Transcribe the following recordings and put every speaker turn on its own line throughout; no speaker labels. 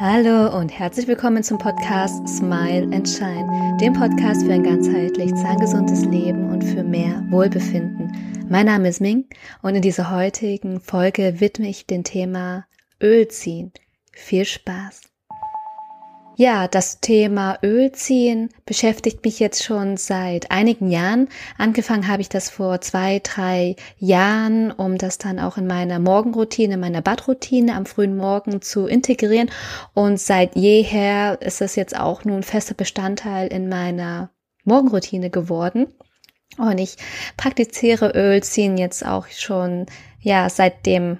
Hallo und herzlich willkommen zum Podcast Smile and Shine, dem Podcast für ein ganzheitlich zahngesundes Leben und für mehr Wohlbefinden. Mein Name ist Ming und in dieser heutigen Folge widme ich dem Thema Öl ziehen. Viel Spaß! Ja, das Thema Ölziehen beschäftigt mich jetzt schon seit einigen Jahren. Angefangen habe ich das vor zwei, drei Jahren, um das dann auch in meiner Morgenroutine, meiner Badroutine am frühen Morgen zu integrieren. Und seit jeher ist es jetzt auch nun fester Bestandteil in meiner Morgenroutine geworden. Und ich praktiziere Ölziehen jetzt auch schon, ja, seit dem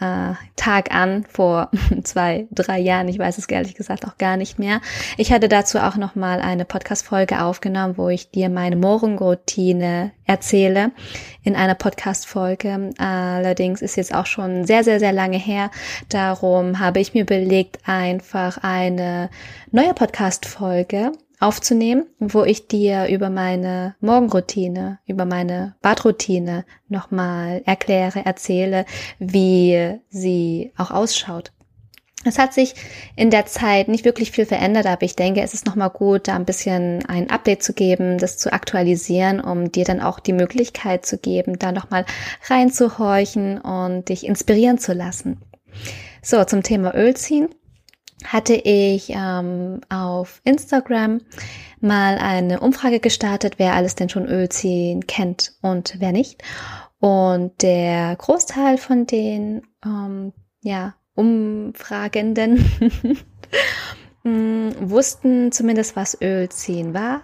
äh, Tag an vor zwei, drei Jahren. Ich weiß es ehrlich gesagt auch gar nicht mehr. Ich hatte dazu auch noch mal eine Podcast-Folge aufgenommen, wo ich dir meine Morgenroutine erzähle in einer Podcast-Folge. Allerdings ist jetzt auch schon sehr, sehr, sehr lange her. Darum habe ich mir überlegt, einfach eine neue Podcast-Folge aufzunehmen, wo ich dir über meine Morgenroutine, über meine Badroutine nochmal erkläre, erzähle, wie sie auch ausschaut. Es hat sich in der Zeit nicht wirklich viel verändert, aber ich denke, es ist nochmal gut, da ein bisschen ein Update zu geben, das zu aktualisieren, um dir dann auch die Möglichkeit zu geben, da nochmal reinzuhorchen und dich inspirieren zu lassen. So, zum Thema Öl ziehen hatte ich ähm, auf Instagram mal eine Umfrage gestartet, wer alles denn schon Ölziehen kennt und wer nicht. Und der Großteil von den ähm, ja, Umfragenden mm, wussten zumindest, was Ölziehen war.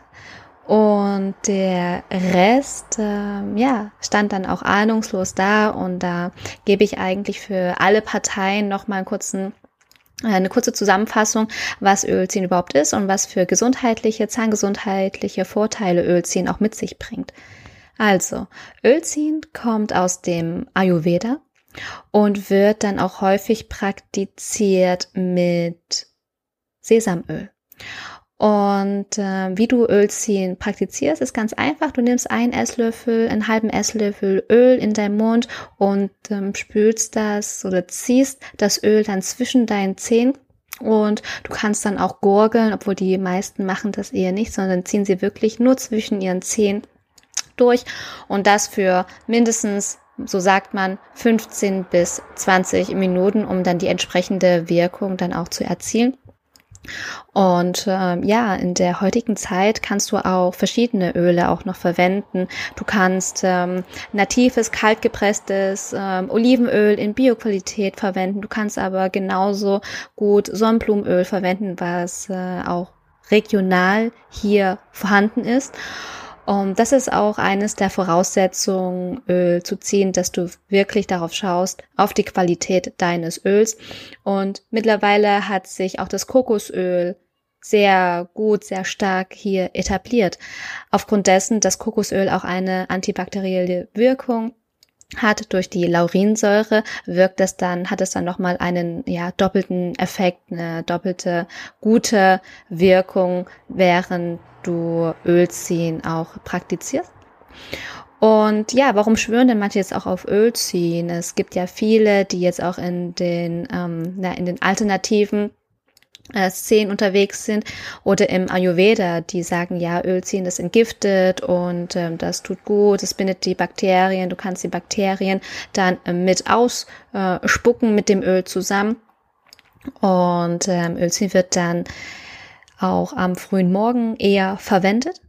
Und der Rest, äh, ja, stand dann auch ahnungslos da. Und da gebe ich eigentlich für alle Parteien nochmal einen kurzen eine kurze Zusammenfassung, was Ölziehen überhaupt ist und was für gesundheitliche, zahngesundheitliche Vorteile Ölziehen auch mit sich bringt. Also, Ölziehen kommt aus dem Ayurveda und wird dann auch häufig praktiziert mit Sesamöl. Und äh, wie du Ölziehen praktizierst, ist ganz einfach. Du nimmst einen Esslöffel, einen halben Esslöffel Öl in deinen Mund und ähm, spülst das oder ziehst das Öl dann zwischen deinen Zähnen. Und du kannst dann auch gurgeln, obwohl die meisten machen das eher nicht, sondern ziehen sie wirklich nur zwischen ihren Zähnen durch. Und das für mindestens so sagt man 15 bis 20 Minuten, um dann die entsprechende Wirkung dann auch zu erzielen. Und ähm, ja, in der heutigen Zeit kannst du auch verschiedene Öle auch noch verwenden. Du kannst ähm, natives, kaltgepresstes ähm, Olivenöl in Bioqualität verwenden. Du kannst aber genauso gut Sonnenblumenöl verwenden, was äh, auch regional hier vorhanden ist. Um, das ist auch eines der Voraussetzungen, Öl zu ziehen, dass du wirklich darauf schaust, auf die Qualität deines Öls. Und mittlerweile hat sich auch das Kokosöl sehr gut, sehr stark hier etabliert. Aufgrund dessen, dass Kokosöl auch eine antibakterielle Wirkung hat durch die Laurinsäure wirkt es dann hat es dann noch mal einen ja doppelten Effekt eine doppelte gute Wirkung während du Ölziehen auch praktizierst. Und ja, warum schwören denn manche jetzt auch auf Ölziehen? Es gibt ja viele, die jetzt auch in den, ähm, na, in den alternativen äh, Szenen unterwegs sind oder im Ayurveda, die sagen, ja, Ölziehen, das entgiftet und ähm, das tut gut, es bindet die Bakterien, du kannst die Bakterien dann äh, mit ausspucken äh, mit dem Öl zusammen. Und ähm, Ölziehen wird dann auch am frühen Morgen eher verwendet.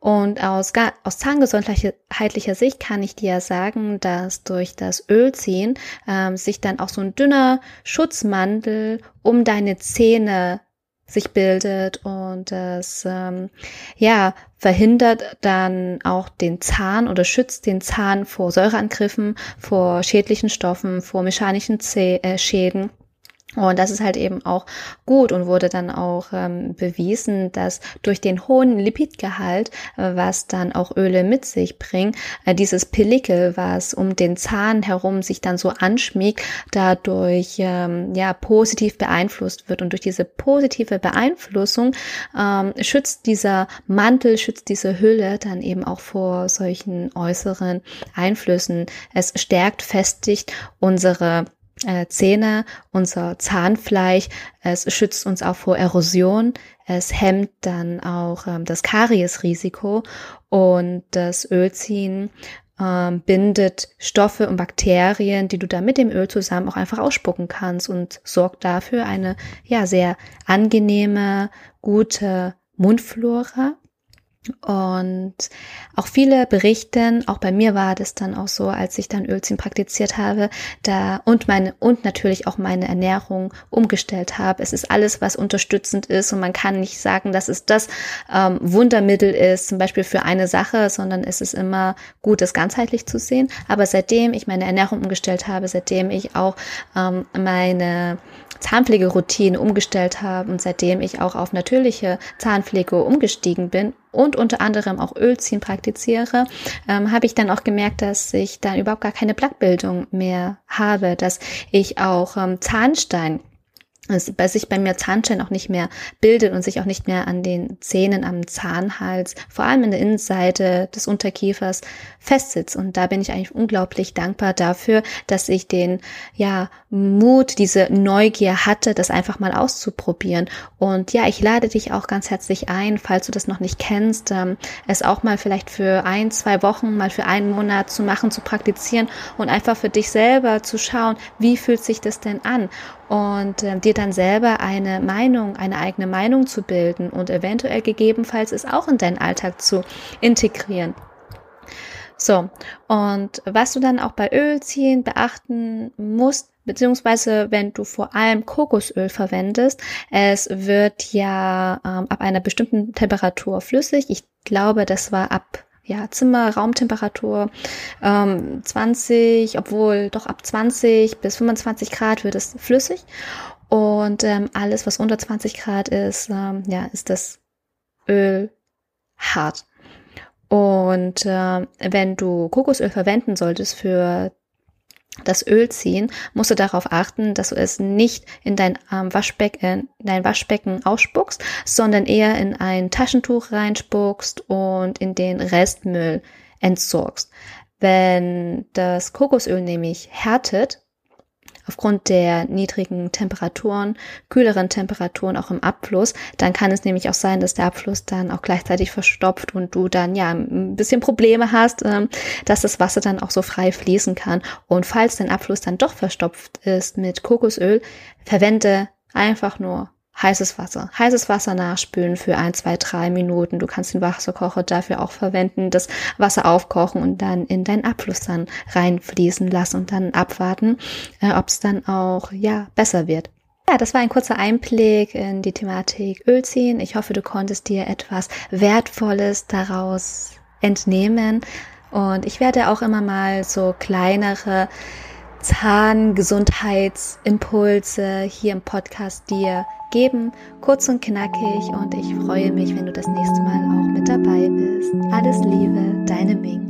Und aus, aus zahngesundheitlicher Sicht kann ich dir sagen, dass durch das Ölziehen ähm, sich dann auch so ein dünner Schutzmantel um deine Zähne sich bildet und das ähm, ja verhindert dann auch den Zahn oder schützt den Zahn vor Säureangriffen, vor schädlichen Stoffen, vor mechanischen Zäh äh, Schäden und das ist halt eben auch gut und wurde dann auch ähm, bewiesen, dass durch den hohen Lipidgehalt, äh, was dann auch Öle mit sich bringen, äh, dieses Pellikel, was um den Zahn herum sich dann so anschmiegt, dadurch ähm, ja positiv beeinflusst wird. Und durch diese positive Beeinflussung ähm, schützt dieser Mantel, schützt diese Hülle dann eben auch vor solchen äußeren Einflüssen. Es stärkt, festigt unsere äh, Zähne, unser Zahnfleisch. Es schützt uns auch vor Erosion. Es hemmt dann auch ähm, das Kariesrisiko und das Ölziehen ähm, bindet Stoffe und Bakterien, die du dann mit dem Öl zusammen auch einfach ausspucken kannst und sorgt dafür eine ja sehr angenehme, gute Mundflora. Und auch viele berichten, auch bei mir war das dann auch so, als ich dann Ölziehen praktiziert habe, da und meine und natürlich auch meine Ernährung umgestellt habe. Es ist alles, was unterstützend ist und man kann nicht sagen, dass es das ähm, Wundermittel ist, zum Beispiel für eine Sache, sondern es ist immer gut, das ganzheitlich zu sehen. Aber seitdem ich meine Ernährung umgestellt habe, seitdem ich auch ähm, meine Zahnpflegeroutine umgestellt habe und seitdem ich auch auf natürliche Zahnpflege umgestiegen bin und unter anderem auch Ölziehen praktiziere, ähm, habe ich dann auch gemerkt, dass ich dann überhaupt gar keine Blattbildung mehr habe, dass ich auch ähm, Zahnstein bei sich bei mir Zahnstein auch nicht mehr bildet und sich auch nicht mehr an den Zähnen am Zahnhals, vor allem in der Innenseite des Unterkiefers festsitzt. Und da bin ich eigentlich unglaublich dankbar dafür, dass ich den, ja, Mut, diese Neugier hatte, das einfach mal auszuprobieren. Und ja, ich lade dich auch ganz herzlich ein, falls du das noch nicht kennst, ähm, es auch mal vielleicht für ein, zwei Wochen, mal für einen Monat zu machen, zu praktizieren und einfach für dich selber zu schauen, wie fühlt sich das denn an? Und äh, dir dann selber eine Meinung, eine eigene Meinung zu bilden und eventuell gegebenenfalls es auch in deinen Alltag zu integrieren. So, und was du dann auch bei Ölziehen beachten musst, beziehungsweise wenn du vor allem Kokosöl verwendest, es wird ja ähm, ab einer bestimmten Temperatur flüssig. Ich glaube, das war ab ja, Zimmer, Raumtemperatur ähm, 20, obwohl doch ab 20 bis 25 Grad wird es flüssig. Und ähm, alles, was unter 20 Grad ist, ähm, ja, ist das Öl hart. Und äh, wenn du Kokosöl verwenden solltest für das Öl ziehen, musst du darauf achten, dass du es nicht in dein ähm, Waschbecken, in dein Waschbecken ausspuckst, sondern eher in ein Taschentuch reinspuckst und in den Restmüll entsorgst. Wenn das Kokosöl nämlich härtet, aufgrund der niedrigen Temperaturen, kühleren Temperaturen auch im Abfluss, dann kann es nämlich auch sein, dass der Abfluss dann auch gleichzeitig verstopft und du dann ja ein bisschen Probleme hast, ähm, dass das Wasser dann auch so frei fließen kann. Und falls dein Abfluss dann doch verstopft ist mit Kokosöl, verwende einfach nur heißes Wasser. Heißes Wasser nachspülen für ein, zwei, drei Minuten. Du kannst den Wasserkocher dafür auch verwenden, das Wasser aufkochen und dann in deinen Abfluss dann reinfließen lassen und dann abwarten, äh, ob es dann auch, ja, besser wird. Ja, das war ein kurzer Einblick in die Thematik Ölziehen. Ich hoffe, du konntest dir etwas Wertvolles daraus entnehmen. Und ich werde auch immer mal so kleinere Zahngesundheitsimpulse hier im Podcast dir geben, kurz und knackig und ich freue mich, wenn du das nächste Mal auch mit dabei bist. Alles Liebe, deine Ming.